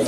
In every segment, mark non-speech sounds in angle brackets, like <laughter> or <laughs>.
Et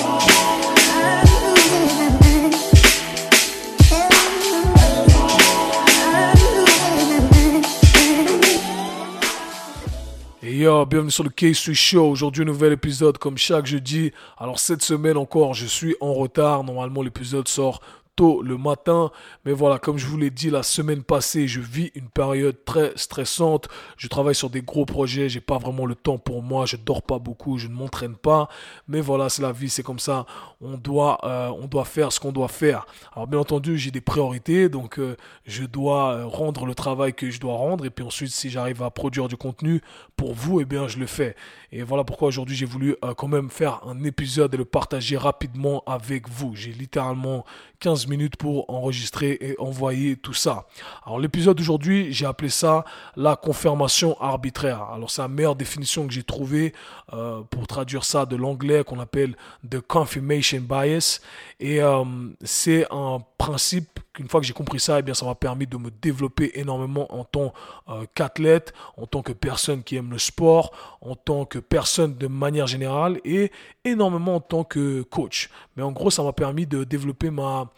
bienvenue sur le K-Sui Show. Aujourd'hui, un nouvel épisode comme chaque jeudi. Alors, cette semaine encore, je suis en retard. Normalement, l'épisode sort le matin. Mais voilà, comme je vous l'ai dit la semaine passée, je vis une période très stressante. Je travaille sur des gros projets, j'ai pas vraiment le temps pour moi, je dors pas beaucoup, je ne m'entraîne pas. Mais voilà, c'est la vie, c'est comme ça. On doit, euh, on doit faire ce qu'on doit faire. Alors bien entendu, j'ai des priorités, donc euh, je dois euh, rendre le travail que je dois rendre. Et puis ensuite, si j'arrive à produire du contenu pour vous, eh bien, je le fais. Et voilà pourquoi aujourd'hui, j'ai voulu quand même faire un épisode et le partager rapidement avec vous. J'ai littéralement 15 minutes pour enregistrer et envoyer tout ça. Alors l'épisode d'aujourd'hui, j'ai appelé ça la confirmation arbitraire. Alors c'est la meilleure définition que j'ai trouvée euh, pour traduire ça de l'anglais qu'on appelle the confirmation bias. Et euh, c'est un principe qu'une fois que j'ai compris ça, eh bien ça m'a permis de me développer énormément en tant euh, qu'athlète, en tant que personne qui aime le sport, en tant que personne de manière générale et énormément en tant que coach. Mais en gros, ça m'a permis de développer ma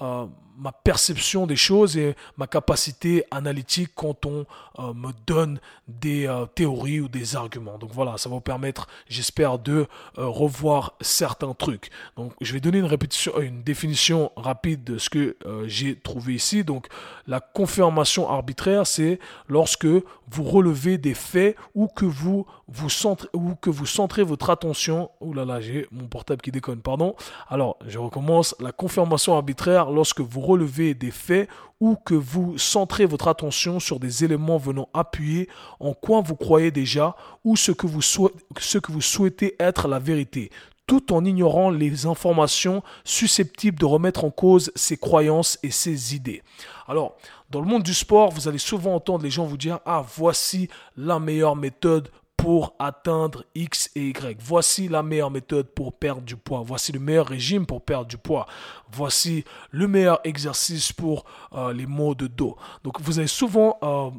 euh, ma perception des choses et ma capacité analytique quand on euh, me donne des euh, théories ou des arguments. Donc voilà, ça va vous permettre, j'espère, de revoir certains trucs. Donc je vais donner une répétition, une définition rapide de ce que j'ai trouvé ici. Donc la confirmation arbitraire, c'est lorsque vous relevez des faits ou que vous vous centrez ou que vous centrez votre attention. Ouh là là, j'ai mon portable qui déconne, pardon. Alors je recommence. La confirmation arbitraire lorsque vous relevez des faits ou que vous centrez votre attention sur des éléments venant appuyer en quoi vous croyez déjà ou ce que vous, ce que vous souhaitez être la vérité tout en ignorant les informations susceptibles de remettre en cause ses croyances et ses idées. Alors, dans le monde du sport, vous allez souvent entendre les gens vous dire, ah, voici la meilleure méthode pour atteindre X et Y. Voici la meilleure méthode pour perdre du poids. Voici le meilleur régime pour perdre du poids. Voici le meilleur exercice pour euh, les maux de dos. Donc vous avez souvent euh,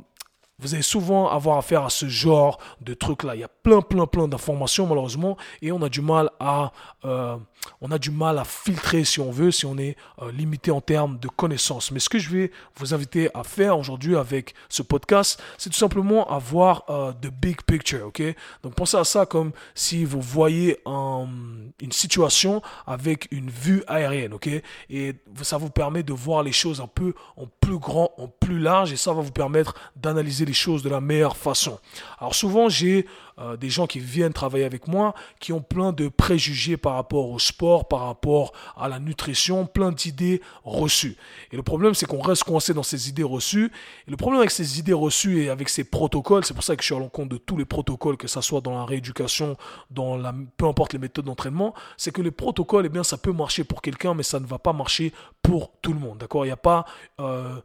vous allez souvent avoir affaire à ce genre de a plein, plein, plein d'informations malheureusement et on a du mal à, euh, on a du mal à filtrer si on veut, si on est euh, limité en termes de connaissances. Mais ce que je vais vous inviter à faire aujourd'hui avec ce podcast, c'est tout simplement avoir euh, the big picture, ok? Donc pensez à ça comme si vous voyez une situation avec une vue aérienne, ok? Et ça vous permet de voir les choses un peu en plus grand, en plus large et ça va vous permettre d'analyser choses de la meilleure façon. Alors souvent, j'ai euh, des gens qui viennent travailler avec moi qui ont plein de préjugés par rapport au sport, par rapport à la nutrition, plein d'idées reçues. Et le problème, c'est qu'on reste coincé dans ces idées reçues. Et le problème avec ces idées reçues et avec ces protocoles, c'est pour ça que je suis à l'encontre de tous les protocoles, que ce soit dans la rééducation, dans la, peu importe les méthodes d'entraînement, c'est que les protocoles, eh bien, ça peut marcher pour quelqu'un, mais ça ne va pas marcher pour tout le monde. D'accord? Il n'y a pas euh,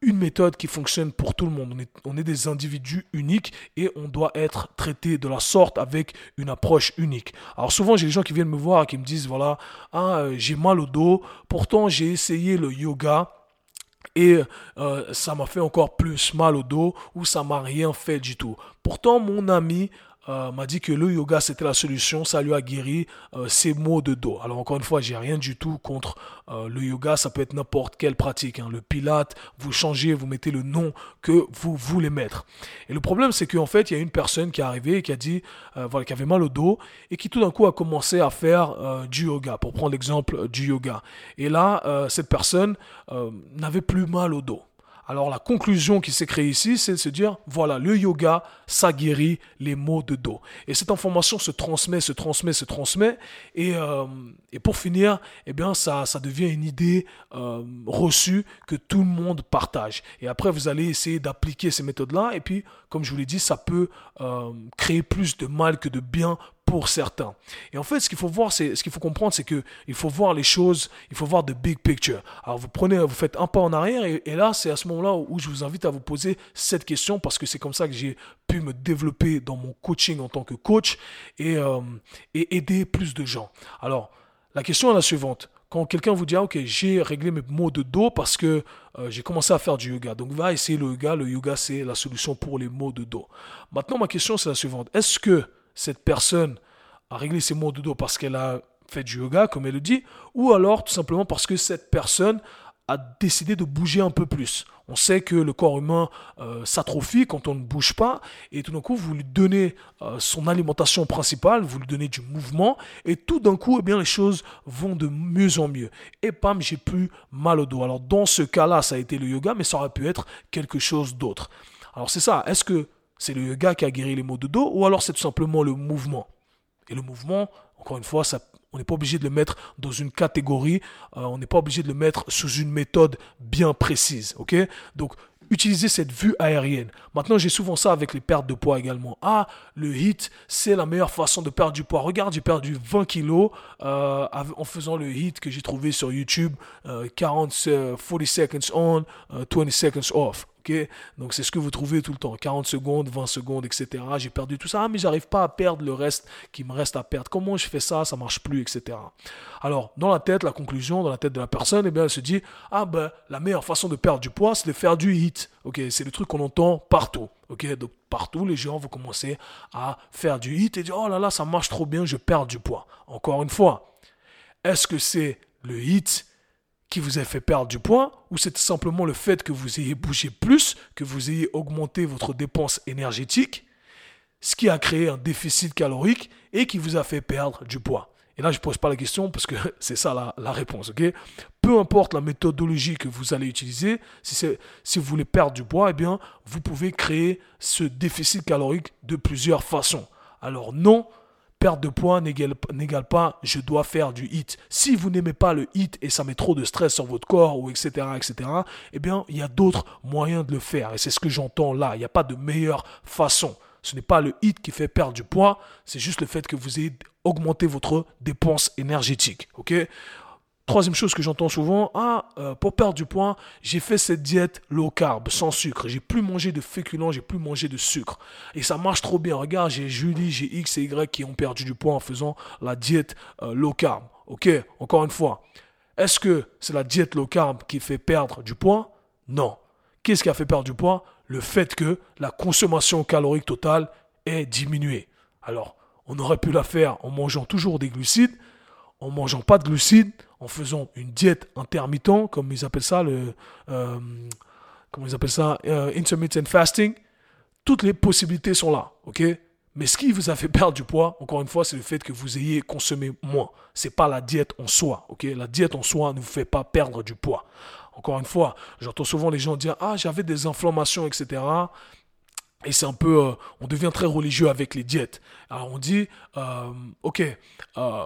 une méthode qui fonctionne pour tout le monde. On est, des individus uniques et on doit être traité de la sorte avec une approche unique. Alors souvent j'ai des gens qui viennent me voir et qui me disent voilà, ah, euh, j'ai mal au dos, pourtant j'ai essayé le yoga. Et euh, ça m'a fait encore plus mal au dos ou ça m'a rien fait du tout. Pourtant, mon ami euh, m'a dit que le yoga c'était la solution, ça lui a guéri euh, ses maux de dos. Alors encore une fois, j'ai rien du tout contre euh, le yoga, ça peut être n'importe quelle pratique. Hein. Le pilate, vous changez, vous mettez le nom que vous voulez mettre. Et le problème c'est qu'en fait, il y a une personne qui est arrivée et qui a dit, voilà, qui avait mal au dos et qui tout d'un coup a commencé à faire du yoga, pour prendre l'exemple du yoga. Et là, cette personne n'avait plus mal au dos. Alors la conclusion qui s'est créée ici, c'est de se dire, voilà, le yoga, ça guérit les maux de dos. Et cette information se transmet, se transmet, se transmet. Et, euh, pour finir, eh bien, ça, ça devient une idée euh, reçue que tout le monde partage. Et après, vous allez essayer d'appliquer ces méthodes-là. Et puis, comme je vous l'ai dit, ça peut euh, créer plus de mal que de bien pour certains. Et en fait, ce qu'il faut voir, c'est ce qu'il faut comprendre, c'est que il faut voir les choses, il faut voir the big picture. Alors vous prenez, vous faites un pas en arrière, et, là, c'est à ce moment-là où je vous invite à vous poser cette question parce que c'est comme ça que j'ai pu me développer dans mon coaching en tant que coach et, euh, et aider plus de gens. Alors, la question est la suivante. Quand quelqu'un vous dit, ah, ok, j'ai réglé mes maux de dos parce que euh, j'ai commencé à faire du yoga. Donc, va essayer le yoga. Le yoga, c'est la solution pour les maux de dos. Maintenant, ma question, c'est la suivante. Est-ce que cette personne a réglé ses maux de dos parce qu'elle a fait du yoga, comme elle le dit, ou alors tout simplement parce que cette personne a décidé de bouger un peu plus. On sait que le corps humain euh, s'atrophie quand on ne bouge pas et tout d'un coup vous lui donnez euh, son alimentation principale, vous lui donnez du mouvement et tout d'un coup eh bien les choses vont de mieux en mieux. Et pam, j'ai plus mal au dos. Alors dans ce cas-là, ça a été le yoga mais ça aurait pu être quelque chose d'autre. Alors c'est ça, est-ce que c'est le yoga qui a guéri les maux de dos ou alors c'est tout simplement le mouvement? Et le mouvement, encore une fois, on n'est pas obligé de le mettre dans une catégorie, euh, on n'est pas obligé de le mettre sous une méthode bien précise. ok? Donc, utilisez cette vue aérienne. Maintenant, j'ai souvent ça avec les pertes de poids également. Ah, le HIT, c'est la meilleure façon de perdre du poids. Regarde, j'ai perdu 20 kilos euh, en faisant le HIT que j'ai trouvé sur YouTube. 40, euh, 40 seconds on, 20 seconds off. Donc c'est ce que vous trouvez tout le temps, 40 secondes, 20 secondes, etc. J'ai perdu tout ça, ah, mais j'arrive pas à perdre le reste qui me reste à perdre. Comment je fais ça? Ça marche plus, etc. Alors dans la tête, la conclusion, dans la tête de la personne, eh bien elle se dit ah ben la meilleure façon de perdre du poids, c'est de faire du hit. Ok, c'est le truc qu'on entend partout. Donc partout les gens vont commencer à faire du hit et dire oh là là ça marche trop bien, je perds du poids. Encore une fois, est-ce que c'est le hit qui vous a fait perdre du poids ou c'est simplement le fait que vous ayez bougé plus, que vous ayez augmenté votre dépense énergétique, ce qui a créé un déficit calorique et qui vous a fait perdre du poids? Et là, je ne pose pas la question parce que <laughs> c'est ça la, réponse. ok? Peu importe la méthodologie que vous allez utiliser, si, si vous voulez perdre du poids, eh bien, vous pouvez créer ce déficit calorique de plusieurs façons. Alors non, perte de poids n'égale pas je dois faire du hit. Si vous n'aimez pas le hit et ça met trop de stress sur votre corps ou etc. etc. Eh bien, il y a d'autres moyens de le faire et c'est ce que j'entends là. Il n'y a pas de meilleure façon. Ce n'est pas le hit qui fait perdre du poids, c'est juste le fait que vous ayez augmenté votre dépense énergétique. Ok? Troisième chose que j'entends souvent, ah, euh, pour perdre du poids, j'ai fait cette diète low carb, sans sucre. J'ai plus mangé de féculents, j'ai plus mangé de sucre. Et ça marche trop bien. Regarde, j'ai Julie, j'ai X et Y qui ont perdu du poids en faisant la diète euh, low carb. Ok, encore une fois. Est-ce que c'est la diète low carb qui fait perdre du poids? Non. Qu'est-ce qui a fait perdre du poids? Le fait que la consommation calorique totale est diminuée. Alors, on aurait pu la faire en mangeant toujours des glucides, en mangeant pas de glucides, en faisant une diète intermittent, comme ils appellent ça, le, euh, euh, intermittent fasting, toutes les possibilités sont là, ok? Mais ce qui vous a fait perdre du poids, encore une fois, c'est le fait que vous ayez consommé moins. C'est pas la diète en soi, La diète en soi ne vous fait pas perdre du poids. Encore une fois, j'entends souvent les gens dire ah j'avais des inflammations, etc. Et c'est un peu, euh, on devient très religieux avec les diètes. Alors on dit, euh, ok, euh,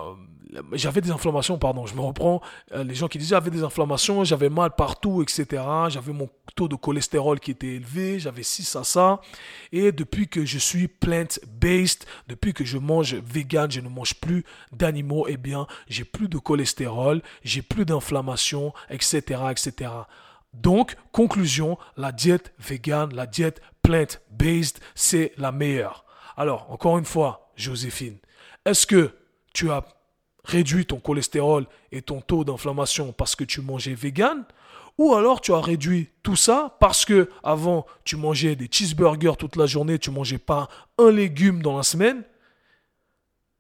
j'avais des inflammations, pardon, je me reprends. les gens qui disaient j'avais des inflammations, j'avais mal partout, etc. J'avais mon taux de cholestérol qui était élevé, j'avais ci, ça, ça. Et depuis que je suis plant-based, depuis que je mange vegan, je ne mange plus d'animaux, eh bien, j'ai plus de cholestérol, j'ai plus d'inflammation, etc., etc. Donc, conclusion, la diète vegan, la diète plant-based, c'est la meilleure. Alors, encore une fois, Joséphine, est-ce que tu as réduit ton cholestérol et ton taux d'inflammation parce que tu mangeais vegan ou alors tu as réduit tout ça parce que avant tu mangeais des cheeseburgers toute la journée, tu mangeais pas un légume dans la semaine?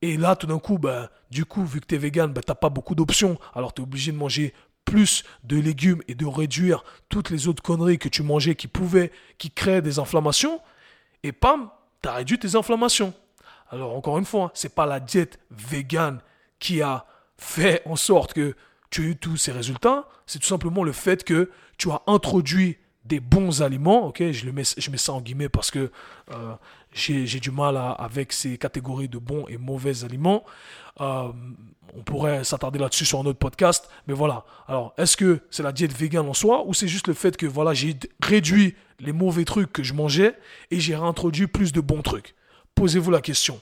Et là, tout d'un coup, ben, du coup, vu que tu es vegan, ben, tu n'as pas beaucoup d'options. Alors, tu es obligé de manger de légumes et de réduire toutes les autres conneries que tu mangeais qui pouvaient, qui créent des inflammations, et pam, tu as réduit tes inflammations. Alors encore une fois, c'est pas la diète végane qui a fait en sorte que tu aies eu tous ces résultats, c'est tout simplement le fait que tu as introduit des bons aliments, ok, je, le mets, je mets ça en guillemets parce que euh, j'ai du mal avec ces catégories de bons et mauvais aliments. Euh, on pourrait s'attarder là-dessus sur un autre podcast, mais voilà. Alors, est-ce que c'est la diète végane en soi ou c'est juste le fait que voilà, j'ai réduit les mauvais trucs que je mangeais et j'ai réintroduit plus de bons trucs? Posez-vous la question.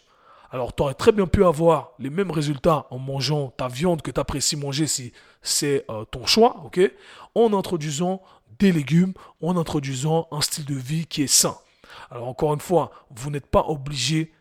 Alors, tu aurais très bien pu avoir les mêmes résultats en mangeant ta viande que tu apprécies manger si c'est euh, ton choix, ok? En introduisant des légumes, en introduisant un style de vie qui est sain. Alors, encore une fois, vous n'êtes pas obligé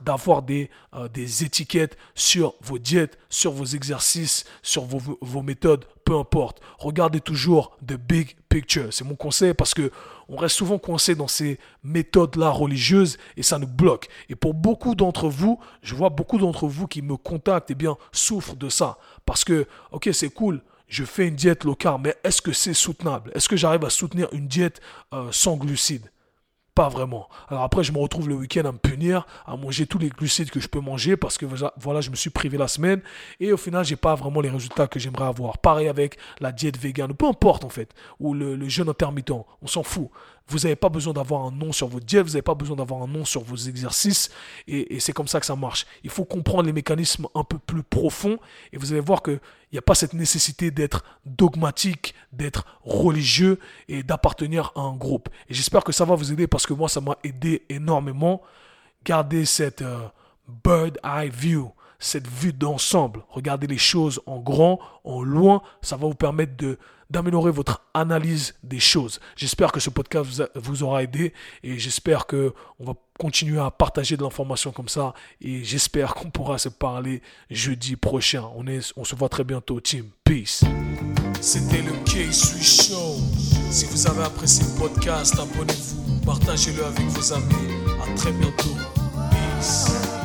d'avoir des, euh, des étiquettes sur vos diètes, sur vos exercices, sur vos, méthodes, peu importe. Regardez toujours the big picture. C'est mon conseil parce que on reste souvent coincé dans ces méthodes-là religieuses et ça nous bloque. Et pour beaucoup d'entre vous, je vois beaucoup d'entre vous qui me contactent et bien souffrent de ça parce que ok c'est cool je fais une diète low carb, mais est-ce que c'est soutenable? Est-ce que j'arrive à soutenir une diète euh, sans glucides? Pas vraiment. Alors après, je me retrouve le week-end à me punir, à manger tous les glucides que je peux manger parce que voilà, je me suis privé la semaine et au final, j'ai pas vraiment les résultats que j'aimerais avoir. Pareil avec la diète végane, peu importe en fait, ou le, jeûne intermittent, on s'en fout. Vous n'avez pas besoin d'avoir un nom sur votre diète, vous n'avez pas besoin d'avoir un nom sur vos exercices. Et, c'est comme ça que ça marche. Il faut comprendre les mécanismes un peu plus profonds. Et vous allez voir qu'il n'y a pas cette nécessité d'être dogmatique, d'être religieux et d'appartenir à un groupe. Et j'espère que ça va vous aider parce que moi, ça m'a aidé énormément. Gardez cette euh, bird eye view cette vue d'ensemble. Regardez les choses en grand, en loin. Ça va vous permettre de d'améliorer votre analyse des choses. J'espère que ce podcast vous, aura aidé et j'espère que on va continuer à partager de l'information comme ça et j'espère qu'on pourra se parler jeudi prochain. On se voit très bientôt team. Peace. C'était le K-Swiss Show. Si vous avez apprécié le podcast, abonnez-vous, partagez-le avec vos amis. À très bientôt. Peace.